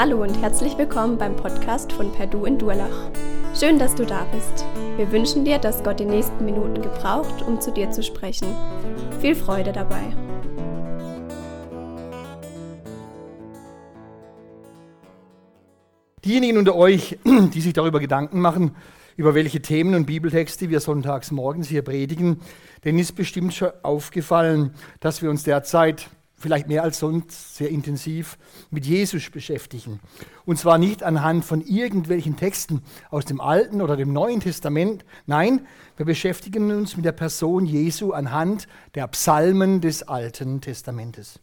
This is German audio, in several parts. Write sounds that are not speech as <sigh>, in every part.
Hallo und herzlich willkommen beim Podcast von Perdu in Durlach. Schön, dass du da bist. Wir wünschen dir, dass Gott die nächsten Minuten gebraucht, um zu dir zu sprechen. Viel Freude dabei. Diejenigen unter euch, <clears throat> die sich darüber Gedanken machen, über welche Themen und Bibeltexte wir sonntags morgens hier predigen, denen ist bestimmt schon aufgefallen, dass wir uns derzeit vielleicht mehr als sonst sehr intensiv mit Jesus beschäftigen. Und zwar nicht anhand von irgendwelchen Texten aus dem Alten oder dem Neuen Testament. Nein, wir beschäftigen uns mit der Person Jesu anhand der Psalmen des Alten Testamentes.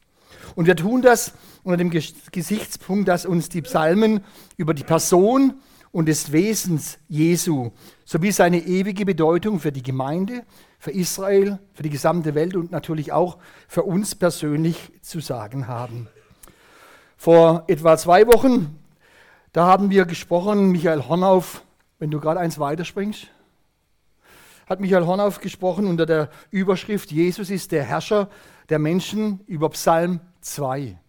Und wir tun das unter dem Gesichtspunkt, dass uns die Psalmen über die Person und des Wesens Jesu sowie seine ewige Bedeutung für die Gemeinde, für Israel, für die gesamte Welt und natürlich auch für uns persönlich zu sagen haben. Vor etwa zwei Wochen, da haben wir gesprochen, Michael Hornauf, wenn du gerade eins weiterspringst, hat Michael Hornauf gesprochen unter der Überschrift Jesus ist der Herrscher der Menschen über Psalm 2.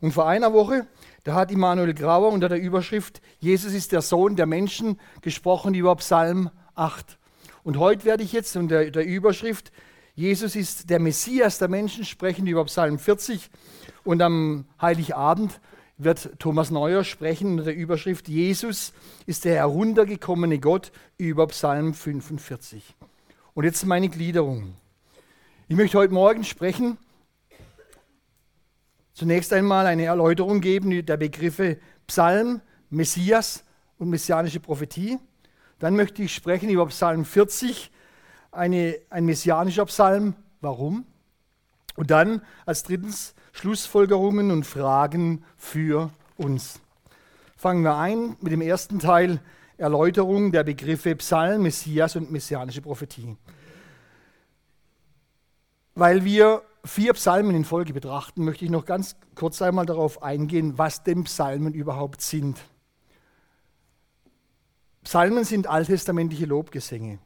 Und vor einer Woche, da hat Immanuel Grauer unter der Überschrift Jesus ist der Sohn der Menschen gesprochen über Psalm 8. Und heute werde ich jetzt unter der Überschrift Jesus ist der Messias der Menschen sprechen über Psalm 40 und am Heiligabend wird Thomas Neuer sprechen unter der Überschrift Jesus ist der heruntergekommene Gott über Psalm 45. Und jetzt meine Gliederung. Ich möchte heute Morgen sprechen, zunächst einmal eine Erläuterung geben der Begriffe Psalm, Messias und messianische Prophetie. Dann möchte ich sprechen über Psalm 40, eine, ein messianischer Psalm. Warum? Und dann als drittens Schlussfolgerungen und Fragen für uns. Fangen wir ein mit dem ersten Teil Erläuterung der Begriffe Psalm, Messias und messianische Prophetie. Weil wir vier Psalmen in Folge betrachten, möchte ich noch ganz kurz einmal darauf eingehen, was denn Psalmen überhaupt sind. Psalmen sind alttestamentliche Lobgesänge,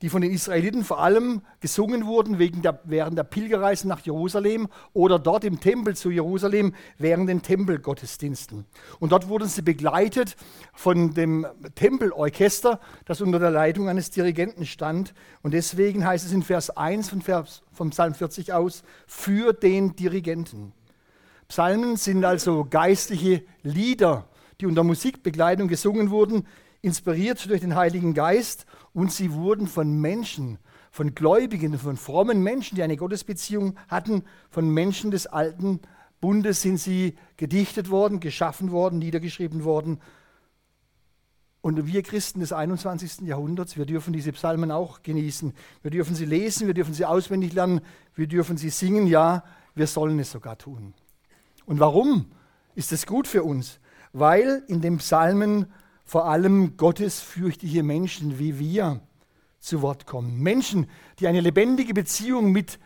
die von den Israeliten vor allem gesungen wurden der, während der Pilgerreise nach Jerusalem oder dort im Tempel zu Jerusalem während den Tempelgottesdiensten. Und dort wurden sie begleitet von dem Tempelorchester, das unter der Leitung eines Dirigenten stand. Und deswegen heißt es in Vers 1 von Vers, vom Psalm 40 aus, für den Dirigenten. Psalmen sind also geistliche Lieder, die unter Musikbegleitung gesungen wurden, inspiriert durch den Heiligen Geist und sie wurden von Menschen, von Gläubigen, von frommen Menschen, die eine Gottesbeziehung hatten, von Menschen des alten Bundes sind sie gedichtet worden, geschaffen worden, niedergeschrieben worden. Und wir Christen des 21. Jahrhunderts, wir dürfen diese Psalmen auch genießen. Wir dürfen sie lesen, wir dürfen sie auswendig lernen, wir dürfen sie singen, ja, wir sollen es sogar tun. Und warum ist es gut für uns? Weil in den Psalmen vor allem gottesfürchtige Menschen wie wir zu Wort kommen. Menschen, die eine lebendige Beziehung mit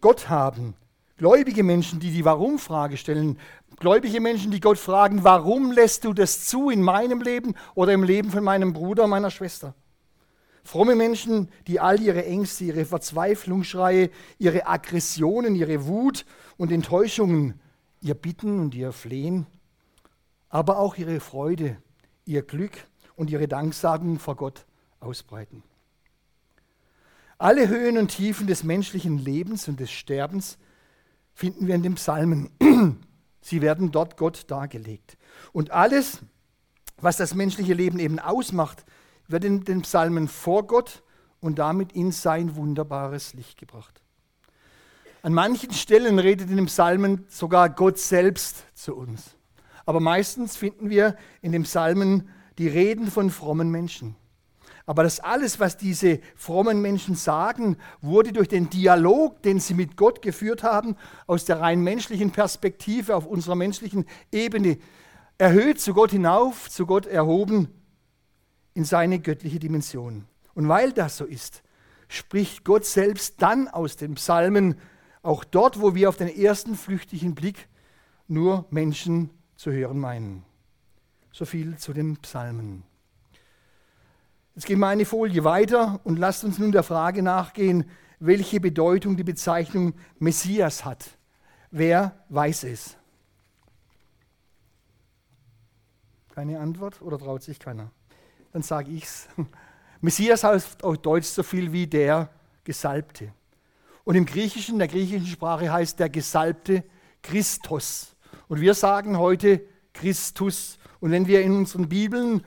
Gott haben. Gläubige Menschen, die die Warum-Frage stellen. Gläubige Menschen, die Gott fragen, warum lässt du das zu in meinem Leben oder im Leben von meinem Bruder, meiner Schwester? Fromme Menschen, die all ihre Ängste, ihre Verzweiflungsschreie, ihre Aggressionen, ihre Wut und Enttäuschungen, ihr Bitten und ihr Flehen, aber auch ihre Freude ihr Glück und ihre Danksagung vor Gott ausbreiten. Alle Höhen und Tiefen des menschlichen Lebens und des Sterbens finden wir in den Psalmen. <clears throat> Sie werden dort Gott dargelegt. Und alles, was das menschliche Leben eben ausmacht, wird in den Psalmen vor Gott und damit in sein wunderbares Licht gebracht. An manchen Stellen redet in den Psalmen sogar Gott selbst zu uns. Aber meistens finden wir in den Psalmen die Reden von frommen Menschen. Aber das alles, was diese frommen Menschen sagen, wurde durch den Dialog, den sie mit Gott geführt haben, aus der rein menschlichen Perspektive auf unserer menschlichen Ebene erhöht zu Gott hinauf, zu Gott erhoben in seine göttliche Dimension. Und weil das so ist, spricht Gott selbst dann aus den Psalmen, auch dort, wo wir auf den ersten flüchtigen Blick nur Menschen zu hören meinen. So viel zu den Psalmen. Jetzt gehen wir eine Folie weiter und lasst uns nun der Frage nachgehen, welche Bedeutung die Bezeichnung Messias hat. Wer weiß es? Keine Antwort oder traut sich keiner? Dann sage ich's. <laughs> Messias heißt auf Deutsch so viel wie der Gesalbte. Und im Griechischen, der griechischen Sprache heißt der Gesalbte Christus. Und wir sagen heute Christus. Und wenn wir in unseren Bibeln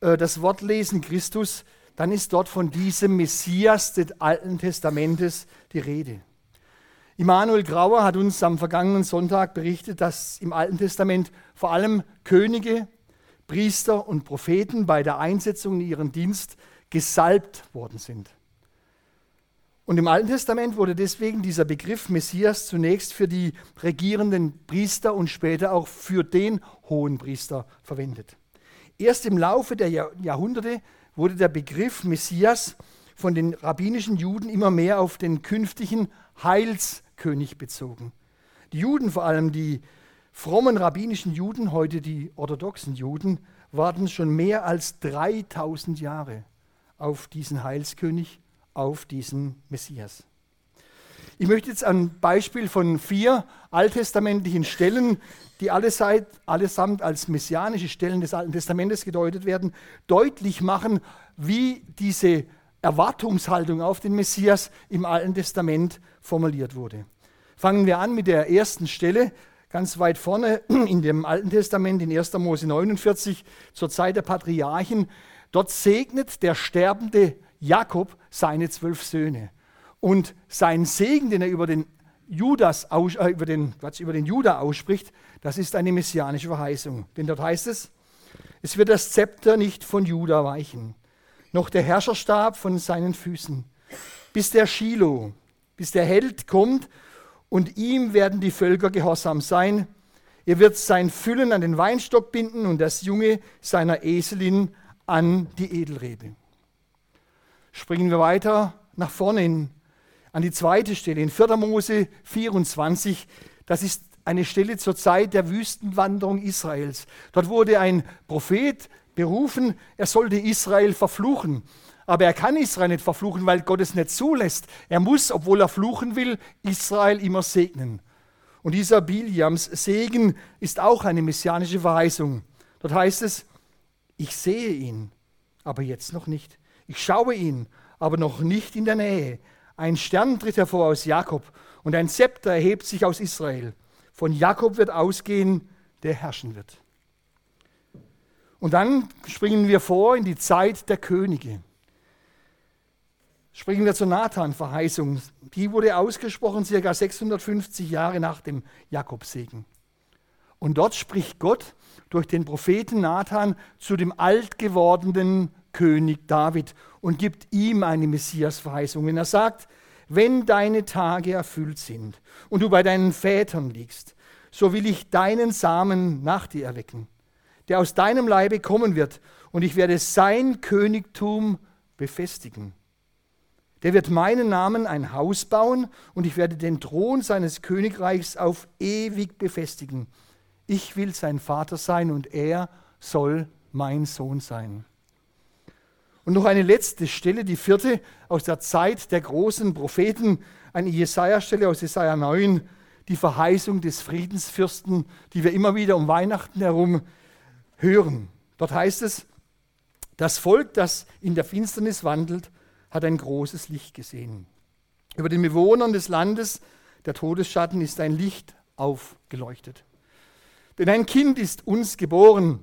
äh, das Wort lesen, Christus, dann ist dort von diesem Messias des Alten Testamentes die Rede. Immanuel Grauer hat uns am vergangenen Sonntag berichtet, dass im Alten Testament vor allem Könige, Priester und Propheten bei der Einsetzung in ihren Dienst gesalbt worden sind. Und im Alten Testament wurde deswegen dieser Begriff Messias zunächst für die regierenden Priester und später auch für den hohen Priester verwendet. Erst im Laufe der Jahrhunderte wurde der Begriff Messias von den rabbinischen Juden immer mehr auf den künftigen Heilskönig bezogen. Die Juden, vor allem die frommen rabbinischen Juden, heute die orthodoxen Juden, warten schon mehr als 3000 Jahre auf diesen Heilskönig auf diesen Messias. Ich möchte jetzt ein Beispiel von vier alttestamentlichen Stellen, die allesamt als messianische Stellen des Alten Testamentes gedeutet werden, deutlich machen, wie diese Erwartungshaltung auf den Messias im Alten Testament formuliert wurde. Fangen wir an mit der ersten Stelle, ganz weit vorne <clears throat> in dem Alten Testament, in 1. Mose 49, zur Zeit der Patriarchen. Dort segnet der sterbende Jakob seine zwölf Söhne. Und sein Segen, den er über den, Judas, äh, über, den, Quatsch, über den Juda ausspricht, das ist eine messianische Verheißung. Denn dort heißt es, es wird das Zepter nicht von Juda weichen, noch der Herrscherstab von seinen Füßen, bis der Shiloh, bis der Held kommt und ihm werden die Völker gehorsam sein. Er wird sein Füllen an den Weinstock binden und das Junge seiner Eselin an die Edelrebe. Springen wir weiter nach vorne in, an die zweite Stelle, in 4. Mose 24. Das ist eine Stelle zur Zeit der Wüstenwanderung Israels. Dort wurde ein Prophet berufen, er sollte Israel verfluchen. Aber er kann Israel nicht verfluchen, weil Gott es nicht zulässt. Er muss, obwohl er fluchen will, Israel immer segnen. Und dieser Biliams Segen ist auch eine messianische Verheißung. Dort heißt es, ich sehe ihn, aber jetzt noch nicht. Ich schaue ihn, aber noch nicht in der Nähe. Ein Stern tritt hervor aus Jakob und ein Zepter erhebt sich aus Israel. Von Jakob wird ausgehen, der herrschen wird. Und dann springen wir vor in die Zeit der Könige. Springen wir zur Nathan-Verheißung. Die wurde ausgesprochen circa 650 Jahre nach dem Jakobsegen. Und dort spricht Gott durch den Propheten Nathan zu dem alt gewordenen König David und gibt ihm eine Messias-Verheißung. Wenn er sagt, wenn deine Tage erfüllt sind und du bei deinen Vätern liegst, so will ich deinen Samen nach dir erwecken, der aus deinem Leibe kommen wird, und ich werde sein Königtum befestigen. Der wird meinen Namen ein Haus bauen, und ich werde den Thron seines Königreichs auf ewig befestigen. Ich will sein Vater sein, und er soll mein Sohn sein. Und noch eine letzte Stelle, die vierte aus der Zeit der großen Propheten, eine Jesaja-Stelle aus Jesaja 9, die Verheißung des Friedensfürsten, die wir immer wieder um Weihnachten herum hören. Dort heißt es, das Volk, das in der Finsternis wandelt, hat ein großes Licht gesehen. Über den Bewohnern des Landes der Todesschatten ist ein Licht aufgeleuchtet. Denn ein Kind ist uns geboren,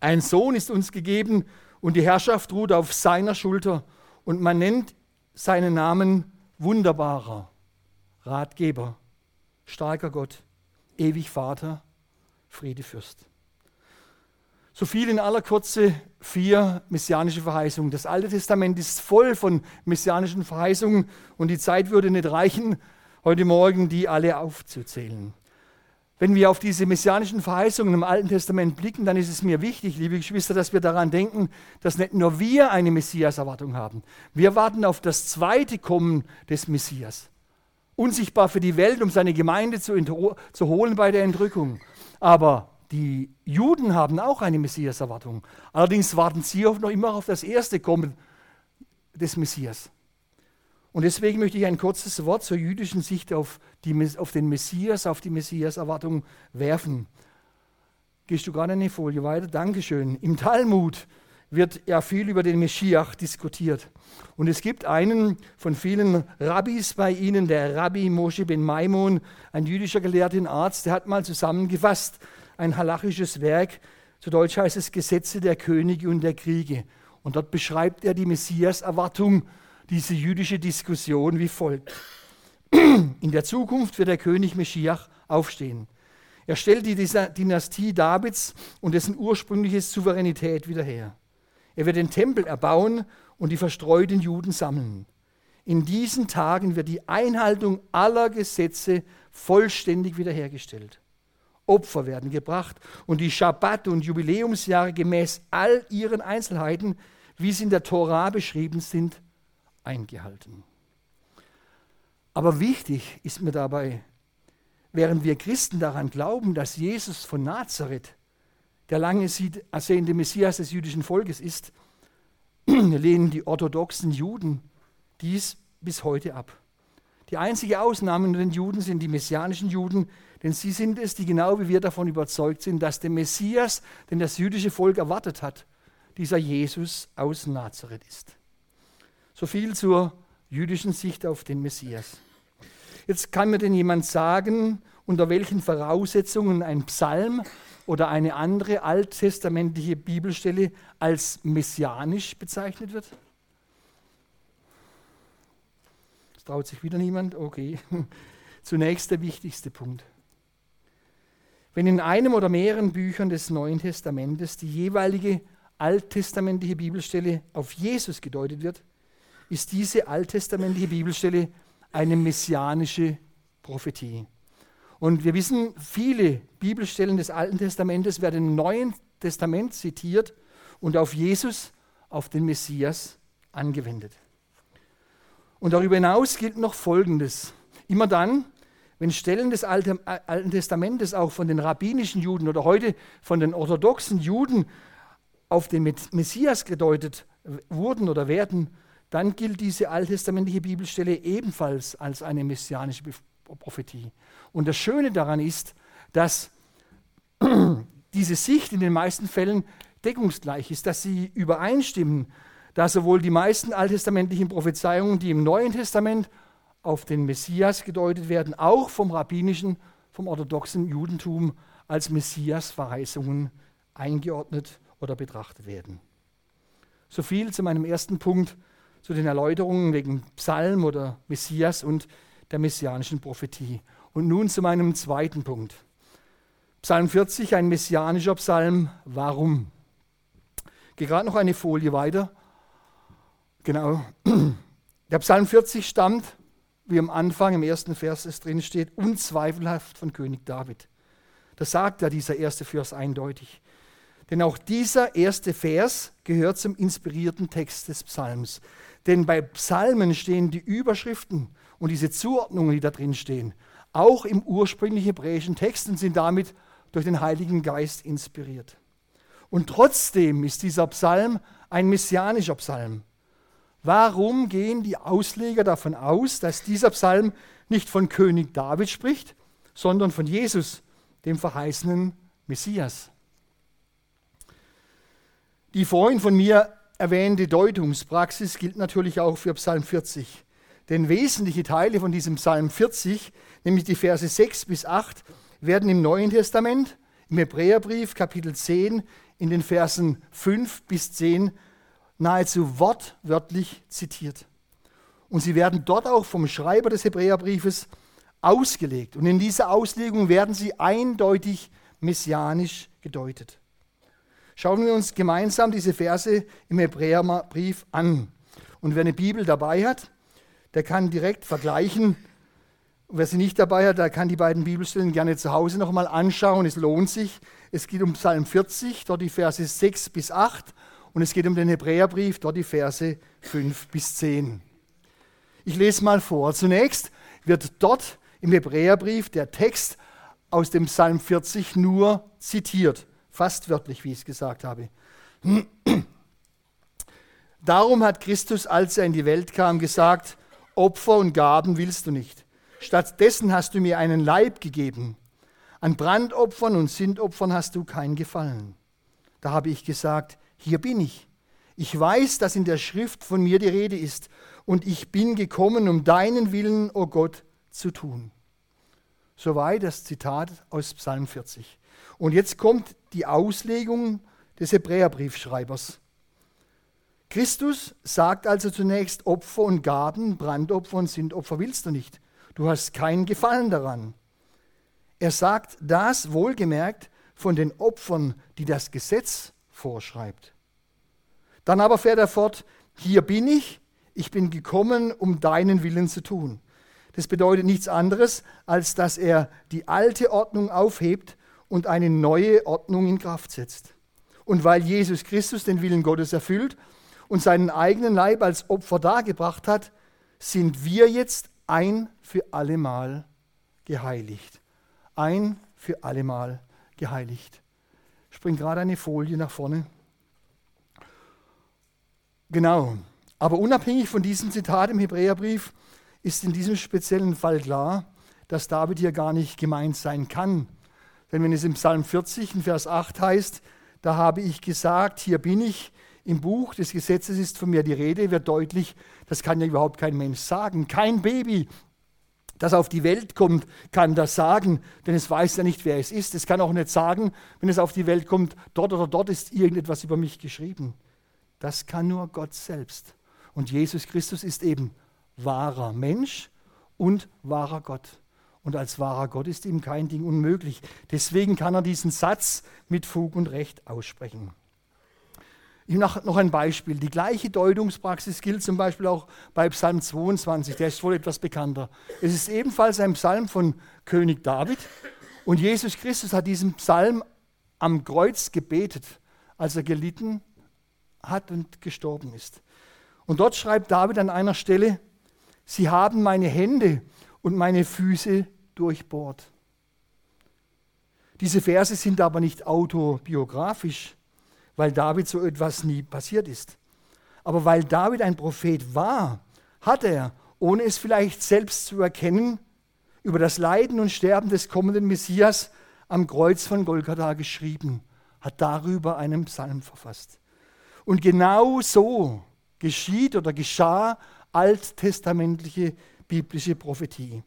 ein Sohn ist uns gegeben und die Herrschaft ruht auf seiner Schulter und man nennt seinen Namen wunderbarer Ratgeber, starker Gott, ewig Vater, Friedefürst. So viel in aller Kürze vier messianische Verheißungen. Das Alte Testament ist voll von messianischen Verheißungen und die Zeit würde nicht reichen, heute Morgen die alle aufzuzählen. Wenn wir auf diese messianischen Verheißungen im Alten Testament blicken, dann ist es mir wichtig, liebe Geschwister, dass wir daran denken, dass nicht nur wir eine Messias-Erwartung haben. Wir warten auf das zweite Kommen des Messias. Unsichtbar für die Welt, um seine Gemeinde zu, zu holen bei der Entrückung. Aber die Juden haben auch eine Messias-Erwartung. Allerdings warten sie noch immer auf das erste Kommen des Messias. Und deswegen möchte ich ein kurzes Wort zur jüdischen Sicht auf, die, auf den Messias, auf die Messias-Erwartung werfen. Gehst du gerade eine Folie weiter? Dankeschön. Im Talmud wird ja viel über den Meschiach diskutiert. Und es gibt einen von vielen Rabbis bei ihnen, der Rabbi Moshe ben Maimon, ein jüdischer Gelehrter Arzt, der hat mal zusammengefasst ein halachisches Werk, zu Deutsch heißt es Gesetze der Könige und der Kriege. Und dort beschreibt er die Messias-Erwartung, diese jüdische Diskussion wie folgt. <clears throat> In der Zukunft wird der König Meschiach aufstehen. Er stellt die Dynastie Davids und dessen ursprüngliche Souveränität wieder her. Er wird den Tempel erbauen und die verstreuten Juden sammeln. In diesen Tagen wird die Einhaltung aller Gesetze vollständig wiederhergestellt. Opfer werden gebracht und die Schabbat- und Jubiläumsjahre gemäß all ihren Einzelheiten, wie sie in der Tora beschrieben sind, eingehalten. Aber wichtig ist mir dabei, während wir Christen daran glauben, dass Jesus von Nazareth der lange ersehnte Messias des jüdischen Volkes ist, <clears throat> lehnen die orthodoxen Juden dies bis heute ab. Die einzige Ausnahme unter den Juden sind die messianischen Juden, denn sie sind es, die genau wie wir davon überzeugt sind, dass der Messias, den das jüdische Volk erwartet hat, dieser Jesus aus Nazareth ist. So viel zur jüdischen Sicht auf den Messias. Jetzt kann mir denn jemand sagen, unter welchen Voraussetzungen ein Psalm oder eine andere alttestamentliche Bibelstelle als messianisch bezeichnet wird? Das traut sich wieder niemand? Okay. <laughs> Zunächst der wichtigste Punkt. Wenn in einem oder mehreren Büchern des Neuen Testamentes die jeweilige alttestamentliche Bibelstelle auf Jesus gedeutet wird, ist diese alttestamentliche Bibelstelle eine messianische Prophetie. Und wir wissen, viele Bibelstellen des Alten Testamentes werden im Neuen Testament zitiert und auf Jesus, auf den Messias angewendet. Und darüber hinaus gilt noch Folgendes. Immer dann, wenn Stellen des Alten, Testamentes auch von den rabbinischen Juden oder heute von den orthodoxen Juden auf den Messias gedeutet wurden oder werden, dann gilt diese alttestamentliche Bibelstelle ebenfalls als eine messianische Prophetie. Und das Schöne daran ist, dass <clears throat> diese Sicht in den meisten Fällen deckungsgleich ist, dass sie übereinstimmen, da sowohl die meisten alttestamentlichen Prophezeiungen, die im Neuen Testament auf den Messias gedeutet werden, auch vom rabbinischen, vom orthodoxen Judentum als Messias-Verheißungen eingeordnet oder betrachtet werden. So viel zu meinem ersten Punkt, zu den Erläuterungen wegen Psalm oder Messias und der messianischen Prophetie. Und nun zu meinem zweiten Punkt. Psalm 40, ein messianischer Psalm. Warum? Gehe gerade noch eine Folie weiter. Genau. <clears throat> Der Psalm 40 stammt, wie am Anfang im ersten Vers es drin steht, unzweifelhaft von König David. Das sagt ja dieser erste Vers eindeutig. Denn auch dieser erste Vers gehört zum inspirierten Text des Psalms. Denn bei Psalmen stehen die Überschriften und diese Zuordnungen, die da drin stehen, auch im ursprünglichen hebräischen Text und sind damit durch den Heiligen Geist inspiriert. Und trotzdem ist dieser Psalm ein messianischer Psalm. Warum gehen die Ausleger davon aus, dass dieser Psalm nicht von König David spricht, sondern von Jesus, dem verheißenen Messias? Die vorhin von mir erwähnte Deutungspraxis gilt natürlich auch für Psalm 40. Denn wesentliche Teile von diesem Psalm 40, nämlich die Verse 6 bis 8, werden im Neuen Testament, im Hebräerbrief Kapitel 10, in den Versen 5 bis 10 nahezu wortwörtlich zitiert. Und sie werden dort auch vom Schreiber des Hebräerbriefes ausgelegt. Und in dieser Auslegung werden sie eindeutig messianisch gedeutet. Schauen wir uns gemeinsam diese Verse im Hebräerbrief an. Und wer eine Bibel dabei hat, der kann direkt vergleichen. Wer sie nicht dabei hat, der kann die beiden Bibelstellen gerne zu Hause nochmal anschauen. Es lohnt sich. Es geht um Psalm 40, dort die Verse 6 bis 8. Und es geht um den Hebräerbrief, dort die Verse 5 bis 10. Ich lese mal vor. Zunächst wird dort im Hebräerbrief der Text aus dem Psalm 40 nur zitiert. Fast wörtlich, wie ich es gesagt habe. <clears throat> Darum hat Christus, als er in die Welt kam, gesagt, Opfer und Gaben willst du nicht. Stattdessen hast du mir einen Leib gegeben. An Brandopfern und Sintopfern hast du keinen Gefallen. Da habe ich gesagt, hier bin ich. Ich weiß, dass in der Schrift von mir die Rede ist und ich bin gekommen, um deinen Willen, o oh Gott, zu tun. Soweit das Zitat aus Psalm 40. Und jetzt kommt die Auslegung des Hebräerbriefschreibers. Christus sagt also zunächst, Opfer und Gaben, Brandopfer und Sintopfer willst du nicht. Du hast keinen Gefallen daran. Er sagt das wohlgemerkt von den Opfern, die das Gesetz vorschreibt. Dann aber fährt er fort, hier bin ich, ich bin gekommen, um deinen Willen zu tun. Das bedeutet nichts anderes, als dass er die alte Ordnung aufhebt und eine neue Ordnung in Kraft setzt. Und weil Jesus Christus den Willen Gottes erfüllt und seinen eigenen Leib als Opfer dargebracht hat, sind wir jetzt ein für allemal geheiligt. Ein für allemal geheiligt. Springt gerade eine Folie nach vorne. Genau. Aber unabhängig von diesem Zitat im Hebräerbrief ist in diesem speziellen Fall klar, dass David hier gar nicht gemeint sein kann. Denn wenn es im Psalm 40 in Vers 8 heißt, da habe ich gesagt, hier bin ich, im Buch des Gesetzes ist von mir die Rede, wird deutlich, das kann ja überhaupt kein Mensch sagen. Kein Baby, das auf die Welt kommt, kann das sagen, denn es weiß ja nicht, wer es ist. Es kann auch nicht sagen, wenn es auf die Welt kommt, dort oder dort ist irgendetwas über mich geschrieben. Das kann nur Gott selbst. Und Jesus Christus ist eben wahrer Mensch und wahrer Gott. Und als wahrer Gott ist ihm kein Ding unmöglich. Deswegen kann er diesen Satz mit Fug und Recht aussprechen. Ich mache noch ein Beispiel. Die gleiche Deutungspraxis gilt zum Beispiel auch bei Psalm 22, der ist wohl etwas bekannter. Es ist ebenfalls ein Psalm von König David und Jesus Christus hat diesen Psalm am Kreuz gebetet, als er gelitten hat und gestorben ist. Und dort schreibt David an einer Stelle, Sie haben meine Hände und meine Füße durchbohrt. Diese Verse sind aber nicht autobiografisch, weil David so etwas nie passiert ist. Aber weil David ein Prophet war, hat er, ohne es vielleicht selbst zu erkennen, über das Leiden und Sterben des kommenden Messias am Kreuz von Golgatha geschrieben, hat darüber einen Psalm verfasst. Und genau so geschieht oder geschah alttestamentliche biblische Prophetie.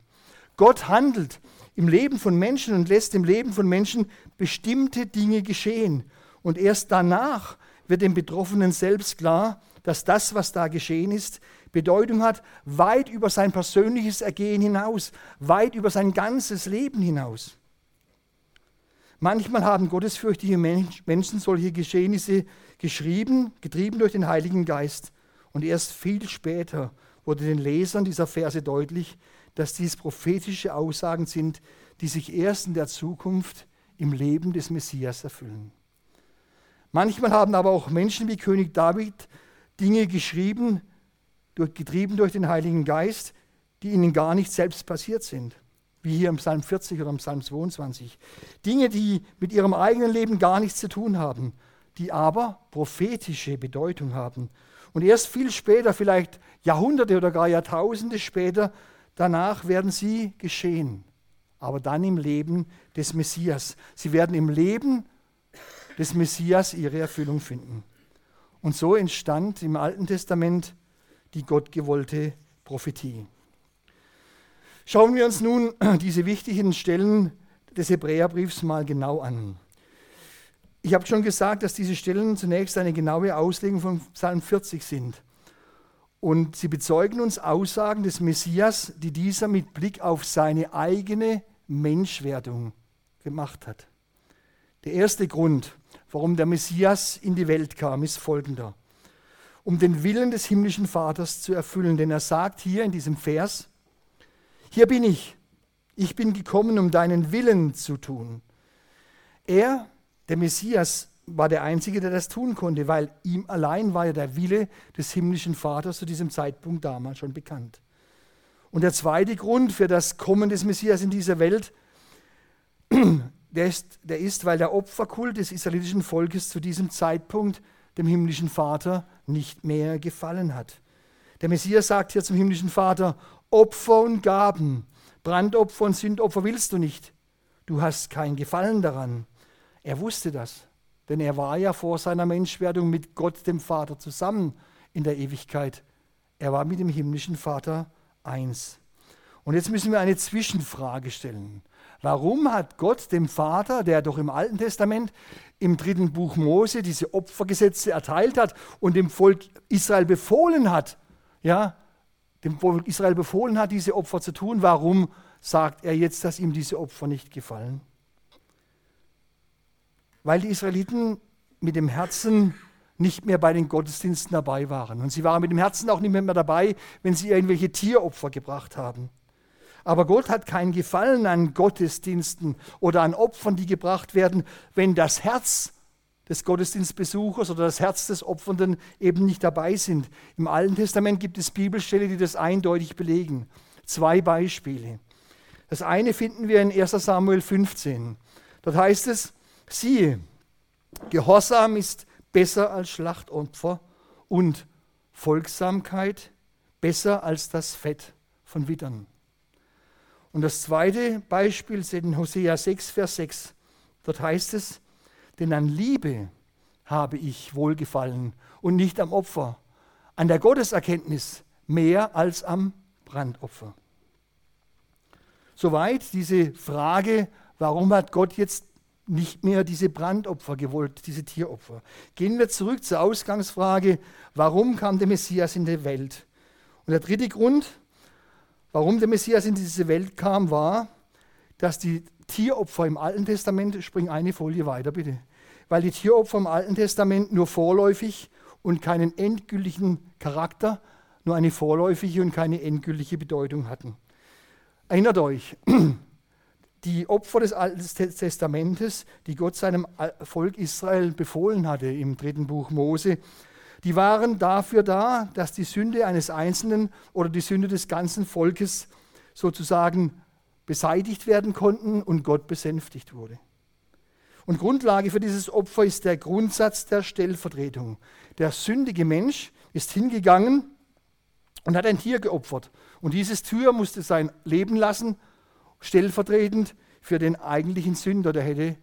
Gott handelt im Leben von Menschen und lässt im Leben von Menschen bestimmte Dinge geschehen. Und erst danach wird dem Betroffenen selbst klar, dass das, was da geschehen ist, Bedeutung hat, weit über sein persönliches Ergehen hinaus, weit über sein ganzes Leben hinaus. Manchmal haben gottesfürchtige Menschen solche Geschehnisse geschrieben, getrieben durch den Heiligen Geist. Und erst viel später wurde den Lesern dieser Verse deutlich, dass dies prophetische Aussagen sind, die sich erst in der Zukunft im Leben des Messias erfüllen. Manchmal haben aber auch Menschen wie König David Dinge geschrieben, getrieben durch den Heiligen Geist, die ihnen gar nicht selbst passiert sind. Wie hier im Psalm 40 oder im Psalm 22. Dinge, die mit ihrem eigenen Leben gar nichts zu tun haben, die aber prophetische Bedeutung haben. Und erst viel später, vielleicht Jahrhunderte oder gar Jahrtausende später, danach werden sie geschehen. Aber dann im Leben des Messias. Sie werden im Leben des Messias ihre Erfüllung finden. Und so entstand im Alten Testament die gottgewollte Prophetie. Schauen wir uns nun <clears throat> diese wichtigen Stellen des Hebräerbriefs mal genau an. Ich habe schon gesagt, dass diese Stellen zunächst eine genaue Auslegung von Psalm 40 sind. Und sie bezeugen uns Aussagen des Messias, die dieser mit Blick auf seine eigene Menschwerdung gemacht hat. Der erste Grund, warum der Messias in die Welt kam, ist folgender. Um den Willen des himmlischen Vaters zu erfüllen. Denn er sagt hier in diesem Vers, hier bin ich, ich bin gekommen, um deinen Willen zu tun. Er, der Messias, war der Einzige, der das tun konnte, weil ihm allein war ja der Wille des himmlischen Vaters zu diesem Zeitpunkt damals schon bekannt. Und der zweite Grund für das Kommen des Messias in dieser Welt <clears throat> der ist, der ist, weil der Opferkult des israelitischen Volkes zu diesem Zeitpunkt dem himmlischen Vater nicht mehr gefallen hat. Der Messias sagt hier zum himmlischen Vater, Opfer und Gaben, Brandopfer und Sündopfer willst du nicht. du hast kein Gefallen daran. Er wusste das, denn er war ja vor seiner Menschwerdung mit Gott, dem Vater, zusammen in der Ewigkeit. Er war mit dem himmlischen Vater eins. Und jetzt müssen wir eine Zwischenfrage stellen. Warum hat Gott dem Vater, der doch im Alten Testament im dritten Buch Mose diese Opfergesetze erteilt hat und dem Volk Israel befohlen hat, ja, dem Volk Israel befohlen hat, diese Opfer zu tun, warum sagt er jetzt, dass ihm diese Opfer nicht gefallen? Weil die Israeliten mit dem Herzen nicht mehr bei den Gottesdiensten dabei waren. Und sie waren mit dem Herzen auch nicht mehr dabei, wenn sie irgendwelche Tieropfer gebracht haben. Aber Gott hat keinen Gefallen an Gottesdiensten oder an Opfern, die gebracht werden, wenn das Herz des Gottesdienstbesuchers oder das Herz des Opfernden eben nicht dabei sind. Im Alten Testament gibt es Bibelstellen, die das eindeutig belegen. Zwei Beispiele. Das eine finden wir in 1 Samuel 15. Dort heißt es, siehe, Gehorsam ist besser als Schlachtopfer und Folgsamkeit besser als das Fett von Wittern. Und das zweite Beispiel ist in Hosea 6, Vers 6. Dort heißt es, denn an Liebe habe ich Wohlgefallen und nicht am Opfer, an der Gotteserkenntnis mehr als am Brandopfer. Soweit diese Frage, warum hat Gott jetzt nicht mehr diese Brandopfer gewollt, diese Tieropfer. Gehen wir zurück zur Ausgangsfrage, warum kam der Messias in die Welt? Und der dritte Grund, Warum der Messias in diese Welt kam, war, dass die Tieropfer im Alten Testament, spring eine Folie weiter bitte, weil die Tieropfer im Alten Testament nur vorläufig und keinen endgültigen Charakter, nur eine vorläufige und keine endgültige Bedeutung hatten. Erinnert euch, <clears throat> die Opfer des Alten Testamentes, die Gott seinem Volk Israel befohlen hatte im dritten Buch Mose, die waren dafür da, dass die Sünde eines Einzelnen oder die Sünde des ganzen Volkes sozusagen beseitigt werden konnten und Gott besänftigt wurde. Und Grundlage für dieses Opfer ist der Grundsatz der Stellvertretung. Der sündige Mensch ist hingegangen und hat ein Tier geopfert. Und dieses Tier musste sein Leben lassen, stellvertretend für den eigentlichen Sünder, der hätte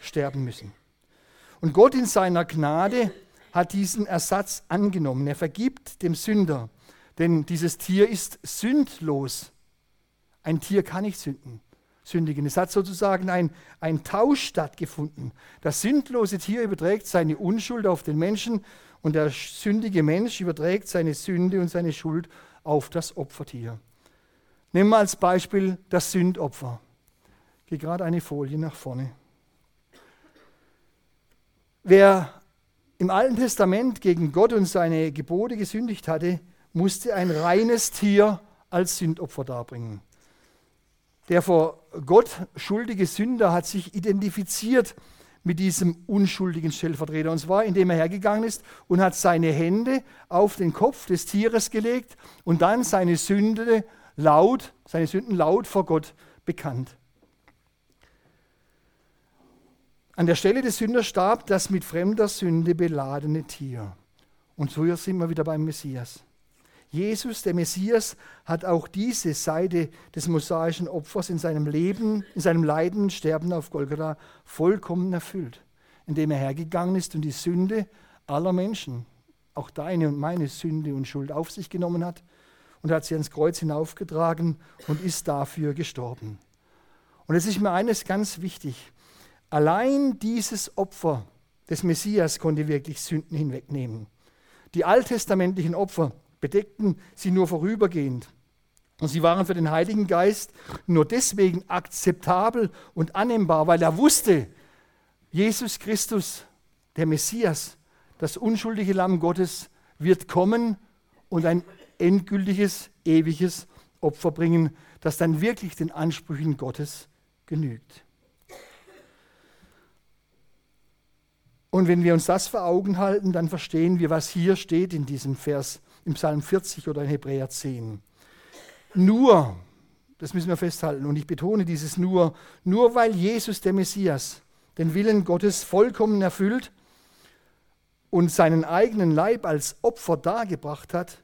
sterben müssen. Und Gott in seiner Gnade hat diesen Ersatz angenommen. Er vergibt dem Sünder, denn dieses Tier ist sündlos. Ein Tier kann nicht sünden, sündigen. Es hat sozusagen ein, ein Tausch stattgefunden. Das sündlose Tier überträgt seine Unschuld auf den Menschen und der sündige Mensch überträgt seine Sünde und seine Schuld auf das Opfertier. Nehmen wir als Beispiel das Sündopfer. Gehe gerade eine Folie nach vorne. Wer im Alten Testament gegen Gott und seine Gebote gesündigt hatte, musste ein reines Tier als Sündopfer darbringen. Der vor Gott schuldige Sünder hat sich identifiziert mit diesem unschuldigen Stellvertreter. Und zwar, indem er hergegangen ist und hat seine Hände auf den Kopf des Tieres gelegt und dann seine Sünde laut, seine Sünden laut vor Gott bekannt. An der Stelle des Sünders starb das mit fremder Sünde beladene Tier. Und so sind wir wieder beim Messias. Jesus, der Messias, hat auch diese Seite des mosaischen Opfers in seinem Leben, in seinem Leiden und Sterben auf Golgatha vollkommen erfüllt, indem er hergegangen ist und die Sünde aller Menschen, auch deine und meine Sünde und Schuld auf sich genommen hat und hat sie ans Kreuz hinaufgetragen und ist dafür gestorben. Und es ist mir eines ganz wichtig. Allein dieses Opfer des Messias konnte wirklich Sünden hinwegnehmen. Die alttestamentlichen Opfer bedeckten sie nur vorübergehend. Und sie waren für den Heiligen Geist nur deswegen akzeptabel und annehmbar, weil er wusste, Jesus Christus, der Messias, das unschuldige Lamm Gottes, wird kommen und ein endgültiges, ewiges Opfer bringen, das dann wirklich den Ansprüchen Gottes genügt. Und wenn wir uns das vor Augen halten, dann verstehen wir, was hier steht in diesem Vers im Psalm 40 oder in Hebräer 10. Nur, das müssen wir festhalten, und ich betone dieses nur, nur weil Jesus der Messias den Willen Gottes vollkommen erfüllt und seinen eigenen Leib als Opfer dargebracht hat,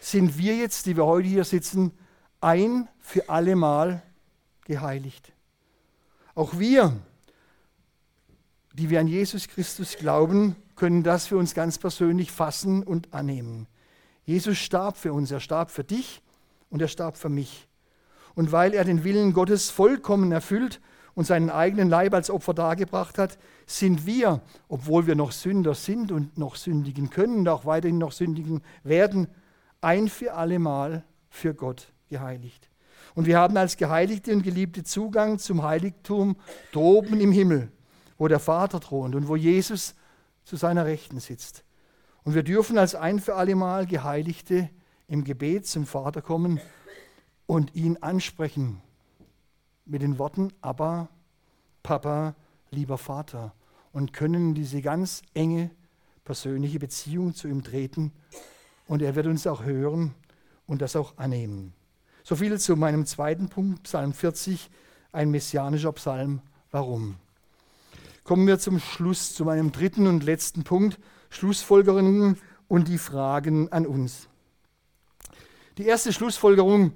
sind wir jetzt, die wir heute hier sitzen, ein für allemal geheiligt. Auch wir, die wir an Jesus Christus glauben, können das für uns ganz persönlich fassen und annehmen. Jesus starb für uns, er starb für dich und er starb für mich. Und weil er den Willen Gottes vollkommen erfüllt und seinen eigenen Leib als Opfer dargebracht hat, sind wir, obwohl wir noch Sünder sind und noch sündigen können und auch weiterhin noch sündigen werden, ein für allemal für Gott geheiligt. Und wir haben als Geheiligte und Geliebte Zugang zum Heiligtum droben im Himmel, wo der Vater thront und wo Jesus zu seiner Rechten sitzt. Und wir dürfen als ein für allemal Geheiligte im Gebet zum Vater kommen und ihn ansprechen mit den Worten Abba, Papa, lieber Vater und können in diese ganz enge persönliche Beziehung zu ihm treten und er wird uns auch hören und das auch annehmen. So viel zu meinem zweiten Punkt, Psalm 40, ein messianischer Psalm. Warum? Kommen wir zum Schluss, zu meinem dritten und letzten Punkt, Schlussfolgerungen und die Fragen an uns. Die erste Schlussfolgerung,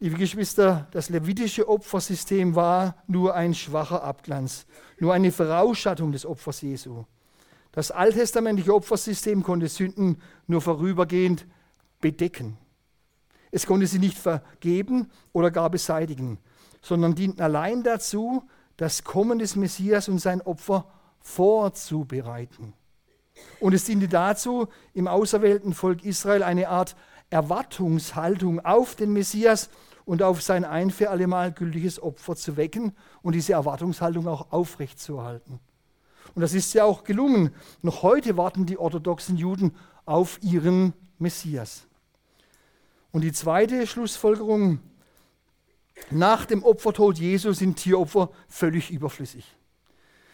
liebe Geschwister, das levitische Opfersystem war nur ein schwacher Abglanz, nur eine Vorausschattung des Opfers Jesu. Das alttestamentliche Opfersystem konnte Sünden nur vorübergehend bedecken. Es konnte sie nicht vergeben oder gar beseitigen, sondern dienten allein dazu, das Kommen des Messias und sein Opfer vorzubereiten. Und es diente dazu, im auserwählten Volk Israel eine Art Erwartungshaltung auf den Messias und auf sein ein für allemal gültiges Opfer zu wecken und diese Erwartungshaltung auch aufrechtzuerhalten. Und das ist ja auch gelungen. Noch heute warten die orthodoxen Juden auf ihren Messias. Und die zweite Schlussfolgerung, nach dem Opfertod Jesu sind Tieropfer völlig überflüssig.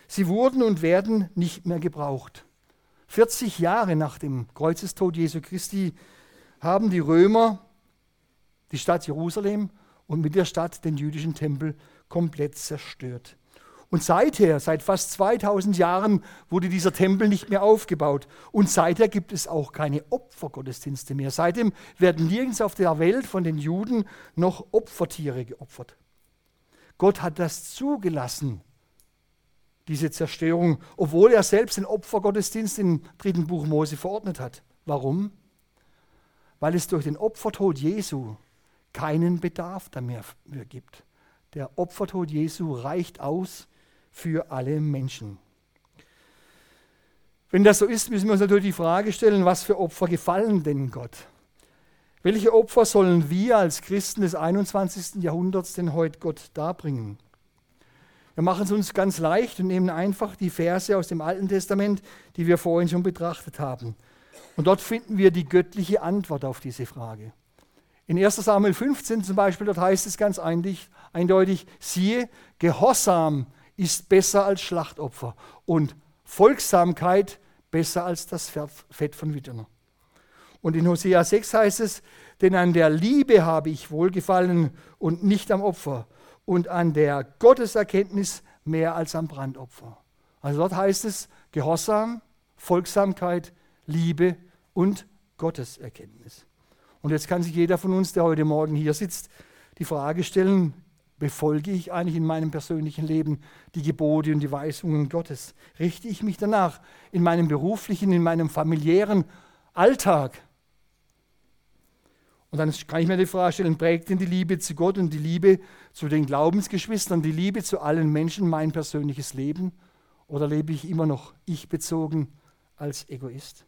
Sie wurden und werden nicht mehr gebraucht. 40 Jahre nach dem Kreuzestod Jesu Christi haben die Römer die Stadt Jerusalem und mit der Stadt den jüdischen Tempel komplett zerstört. Und seither, seit fast 2000 Jahren, wurde dieser Tempel nicht mehr aufgebaut. Und seither gibt es auch keine Opfergottesdienste mehr. Seitdem werden nirgends auf der Welt von den Juden noch Opfertiere geopfert. Gott hat das zugelassen, diese Zerstörung, obwohl er selbst den Opfergottesdienst im dritten Buch Mose verordnet hat. Warum? Weil es durch den Opfertod Jesu keinen Bedarf mehr gibt. Der Opfertod Jesu reicht aus für alle Menschen. Wenn das so ist, müssen wir uns natürlich die Frage stellen, was für Opfer gefallen denn Gott? Welche Opfer sollen wir als Christen des 21. Jahrhunderts denn heute Gott darbringen? Wir machen es uns ganz leicht und nehmen einfach die Verse aus dem Alten Testament, die wir vorhin schon betrachtet haben. Und dort finden wir die göttliche Antwort auf diese Frage. In 1 Samuel 15 zum Beispiel, dort heißt es ganz eindeutig, siehe, Gehorsam ist besser als Schlachtopfer und Folgsamkeit besser als das Fett von Wittern. Und in Hosea 6 heißt es, denn an der Liebe habe ich wohlgefallen und nicht am Opfer und an der Gotteserkenntnis mehr als am Brandopfer. Also dort heißt es Gehorsam, Folgsamkeit, Liebe und Gotteserkenntnis. Und jetzt kann sich jeder von uns, der heute Morgen hier sitzt, die Frage stellen, Befolge ich eigentlich in meinem persönlichen Leben die Gebote und die Weisungen Gottes? Richte ich mich danach in meinem beruflichen, in meinem familiären Alltag? Und dann kann ich mir die Frage stellen, prägt denn die Liebe zu Gott und die Liebe zu den Glaubensgeschwistern, die Liebe zu allen Menschen mein persönliches Leben? Oder lebe ich immer noch ich bezogen als Egoist?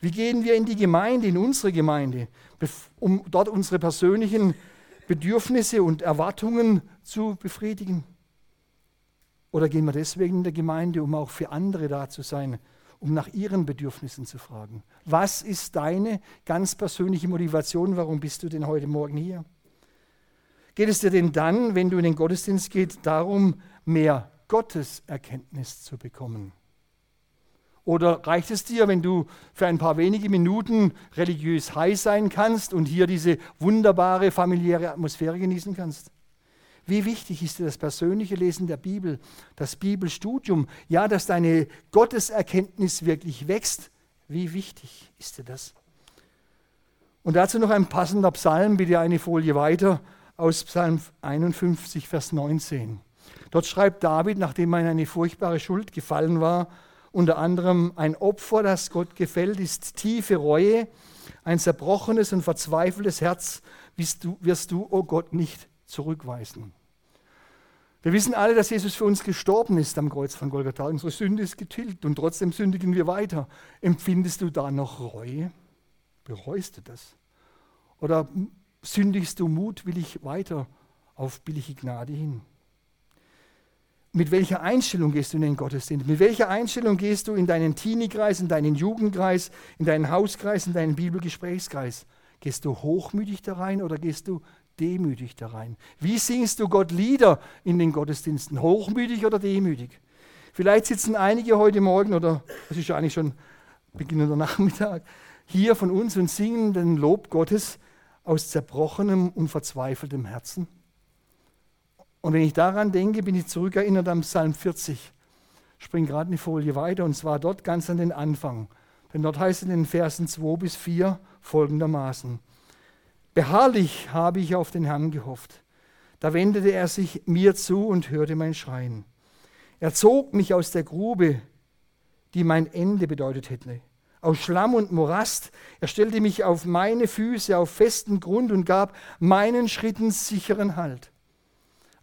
Wie gehen wir in die Gemeinde, in unsere Gemeinde, um dort unsere persönlichen Bedürfnisse und Erwartungen zu befriedigen? Oder gehen wir deswegen in der Gemeinde, um auch für andere da zu sein, um nach ihren Bedürfnissen zu fragen? Was ist deine ganz persönliche Motivation? Warum bist du denn heute Morgen hier? Geht es dir denn dann, wenn du in den Gottesdienst gehst, darum, mehr Gotteserkenntnis zu bekommen? Oder reicht es dir, wenn du für ein paar wenige Minuten religiös high sein kannst und hier diese wunderbare familiäre Atmosphäre genießen kannst? Wie wichtig ist dir das persönliche Lesen der Bibel, das Bibelstudium, ja, dass deine Gotteserkenntnis wirklich wächst? Wie wichtig ist dir das? Und dazu noch ein passender Psalm, bitte eine Folie weiter, aus Psalm 51, Vers 19. Dort schreibt David, nachdem er in eine furchtbare Schuld gefallen war, unter anderem ein Opfer, das Gott gefällt, ist tiefe Reue, ein zerbrochenes und verzweifeltes Herz wirst du, wirst du, oh Gott, nicht zurückweisen. Wir wissen alle, dass Jesus für uns gestorben ist am Kreuz von Golgatha. Unsere Sünde ist getilgt und trotzdem sündigen wir weiter. Empfindest du da noch Reue? Bereust du das? Oder sündigst du mutwillig weiter auf billige Gnade hin? Mit welcher Einstellung gehst du in den Gottesdienst? Mit welcher Einstellung gehst du in deinen Teenie-Kreis, in deinen Jugendkreis, in deinen Hauskreis, in deinen Bibelgesprächskreis? Gehst du hochmütig da rein oder gehst du demütig da rein? Wie singst du Gott Lieder in den Gottesdiensten? Hochmütig oder demütig? Vielleicht sitzen einige heute Morgen oder es ist ja eigentlich schon beginnender Nachmittag hier von uns und singen den Lob Gottes aus zerbrochenem und verzweifeltem Herzen. Und wenn ich daran denke, bin ich zurückerinnert am Psalm 40. Spring gerade eine Folie weiter und zwar dort ganz an den Anfang. Denn dort heißt es in den Versen 2 bis 4 folgendermaßen: Beharrlich habe ich auf den Herrn gehofft. Da wendete er sich mir zu und hörte mein Schreien. Er zog mich aus der Grube, die mein Ende bedeutet hätte, aus Schlamm und Morast. Er stellte mich auf meine Füße auf festen Grund und gab meinen Schritten sicheren Halt.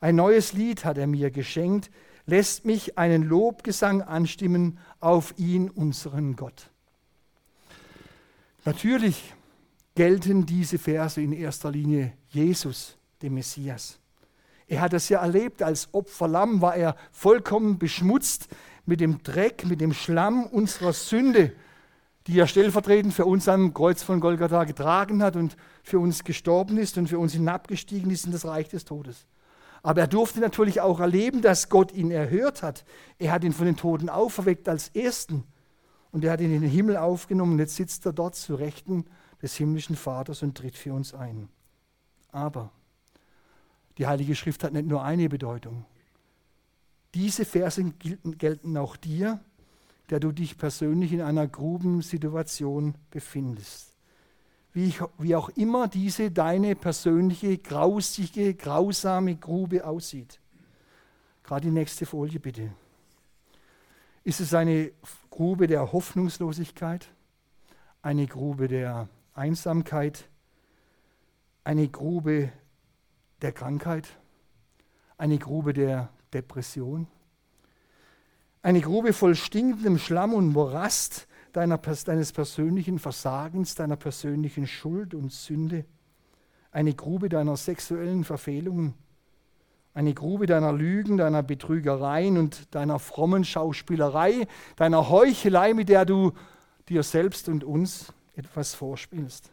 Ein neues Lied hat er mir geschenkt, lässt mich einen Lobgesang anstimmen auf ihn, unseren Gott. Natürlich gelten diese Verse in erster Linie Jesus, dem Messias. Er hat es ja erlebt, als Opferlamm war er vollkommen beschmutzt mit dem Dreck, mit dem Schlamm unserer Sünde, die er stellvertretend für uns am Kreuz von Golgatha getragen hat und für uns gestorben ist und für uns hinabgestiegen ist in das Reich des Todes. Aber er durfte natürlich auch erleben, dass Gott ihn erhört hat. Er hat ihn von den Toten auferweckt als Ersten. Und er hat ihn in den Himmel aufgenommen. Jetzt sitzt er dort zu Rechten des himmlischen Vaters und tritt für uns ein. Aber die Heilige Schrift hat nicht nur eine Bedeutung. Diese Verse gelten, gelten auch dir, der du dich persönlich in einer Grubensituation befindest wie, ich, wie auch immer diese deine persönliche, grausige, grausame Grube aussieht. Gerade die nächste Folie bitte. Ist es eine Grube der Hoffnungslosigkeit, eine Grube der Einsamkeit, eine Grube der Krankheit, eine Grube der Depression, eine Grube voll stinkendem Schlamm und Morast, deiner, deines persönlichen Versagens, deiner persönlichen Schuld und Sünde, eine Grube deiner sexuellen Verfehlungen, eine Grube deiner Lügen, deiner Betrügereien und deiner frommen Schauspielerei, deiner Heuchelei, mit der du dir selbst und uns etwas vorspielst.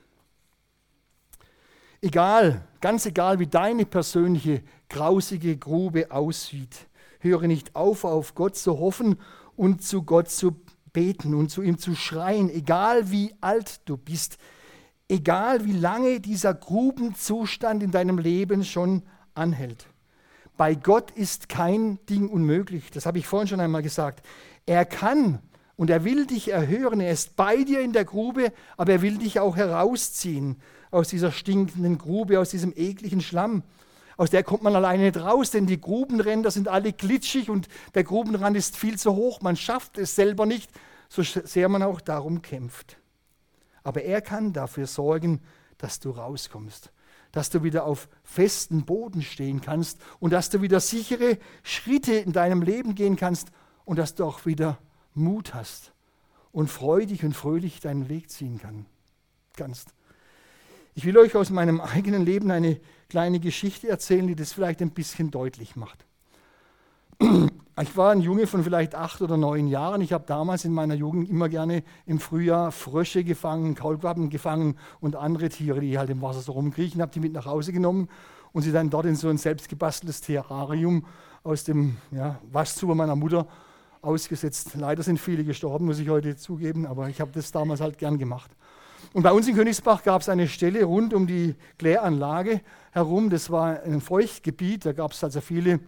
Egal, ganz egal, wie deine persönliche grausige Grube aussieht, höre nicht auf, auf Gott zu hoffen und zu Gott zu beten und zu ihm zu schreien, egal wie alt du bist, egal wie lange dieser Grubenzustand in deinem Leben schon anhält. Bei Gott ist kein Ding unmöglich. Das habe ich vorhin schon einmal gesagt. Er kann und er will dich erhören. Er ist bei dir in der Grube, aber er will dich auch herausziehen aus dieser stinkenden Grube, aus diesem ekligen Schlamm. Aus der kommt man alleine nicht raus, denn die Grubenränder sind alle glitschig und der Grubenrand ist viel zu hoch. Man schafft es selber nicht, so sehr man auch darum kämpft. Aber er kann dafür sorgen, dass du rauskommst, dass du wieder auf festen Boden stehen kannst und dass du wieder sichere Schritte in deinem Leben gehen kannst und dass du auch wieder Mut hast und freudig und fröhlich deinen Weg ziehen kann, kannst. Ich will euch aus meinem eigenen Leben eine kleine Geschichte erzählen, die das vielleicht ein bisschen deutlich macht. Ich war ein Junge von vielleicht acht oder neun Jahren. Ich habe damals in meiner Jugend immer gerne im Frühjahr Frösche gefangen, Kaulquappen gefangen und andere Tiere, die halt im Wasser so rumkriechen, habe die mit nach Hause genommen und sie dann dort in so ein selbstgebasteltes Terrarium aus dem ja, Waschzuber meiner Mutter ausgesetzt. Leider sind viele gestorben, muss ich heute zugeben, aber ich habe das damals halt gern gemacht. Und bei uns in Königsbach gab es eine Stelle rund um die Kläranlage herum. Das war ein Feuchtgebiet, da gab es also viele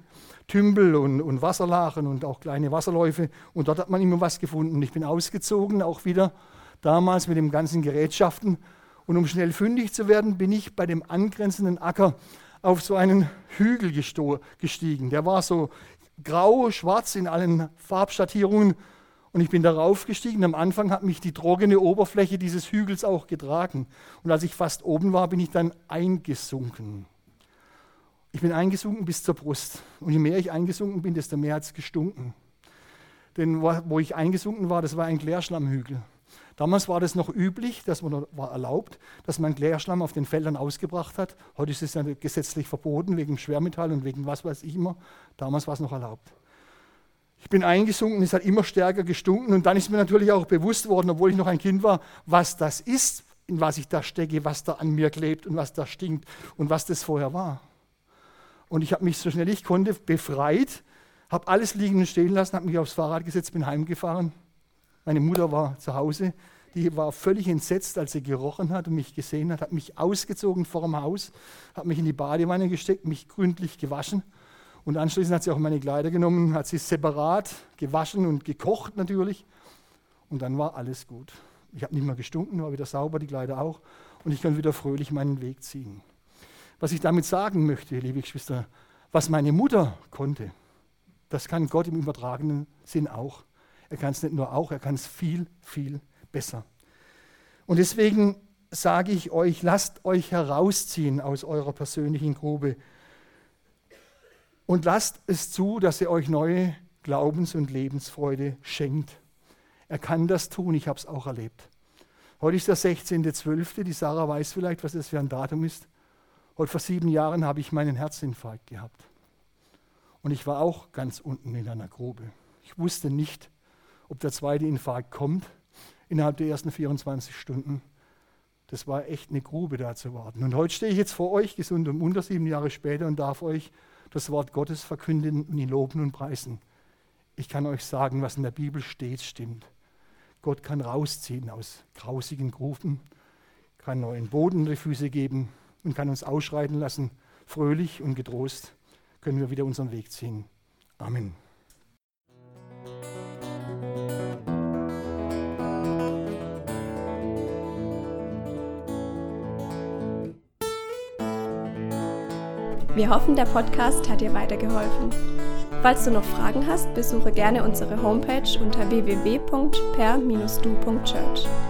Tümpel und, und Wasserlachen und auch kleine Wasserläufe. Und dort hat man immer was gefunden. Ich bin ausgezogen, auch wieder damals mit den ganzen Gerätschaften. Und um schnell fündig zu werden, bin ich bei dem angrenzenden Acker auf so einen Hügel gestiegen. Der war so grau, schwarz in allen Farbschattierungen. Und ich bin darauf gestiegen. Am Anfang hat mich die trockene Oberfläche dieses Hügels auch getragen. Und als ich fast oben war, bin ich dann eingesunken. Ich bin eingesunken bis zur Brust. Und je mehr ich eingesunken bin, desto mehr hat es gestunken. Denn wo ich eingesunken war, das war ein Klärschlammhügel. Damals war das noch üblich, dass man war erlaubt, dass man Klärschlamm auf den Feldern ausgebracht hat. Heute ist es ja gesetzlich verboten wegen Schwermetall und wegen was weiß ich immer. Damals war es noch erlaubt. Ich bin eingesunken, es hat immer stärker gestunken und dann ist mir natürlich auch bewusst worden, obwohl ich noch ein Kind war, was das ist, in was ich da stecke, was da an mir klebt und was da stinkt und was das vorher war. Und ich habe mich so schnell ich konnte befreit, habe alles liegen und stehen lassen, habe mich aufs Fahrrad gesetzt, bin heimgefahren. Meine Mutter war zu Hause, die war völlig entsetzt, als sie gerochen hat und mich gesehen hat, hat mich ausgezogen vor dem Haus, hat mich in die Badewanne gesteckt, mich gründlich gewaschen und anschließend hat sie auch meine Kleider genommen, hat sie separat gewaschen und gekocht natürlich. Und dann war alles gut. Ich habe nicht mehr gestunken, war wieder sauber, die Kleider auch. Und ich kann wieder fröhlich meinen Weg ziehen. Was ich damit sagen möchte, liebe Geschwister, was meine Mutter konnte, das kann Gott im übertragenen Sinn auch. Er kann es nicht nur auch, er kann es viel, viel besser. Und deswegen sage ich euch, lasst euch herausziehen aus eurer persönlichen Grube und lasst es zu, dass er euch neue Glaubens- und Lebensfreude schenkt. Er kann das tun, ich habe es auch erlebt. Heute ist der 16.12., die Sarah weiß vielleicht, was das für ein Datum ist. Heute vor sieben Jahren habe ich meinen Herzinfarkt gehabt. Und ich war auch ganz unten in einer Grube. Ich wusste nicht, ob der zweite Infarkt kommt innerhalb der ersten 24 Stunden. Das war echt eine Grube da zu warten. Und heute stehe ich jetzt vor euch, gesund und munter, sieben Jahre später, und darf euch das Wort Gottes verkünden und ihn loben und preisen. Ich kann euch sagen, was in der Bibel steht, stimmt. Gott kann rausziehen aus grausigen Gruben, kann neuen Boden in die Füße geben und kann uns ausschreiten lassen. Fröhlich und getrost können wir wieder unseren Weg ziehen. Amen. Wir hoffen, der Podcast hat dir weitergeholfen. Falls du noch Fragen hast, besuche gerne unsere Homepage unter www.per-du.church.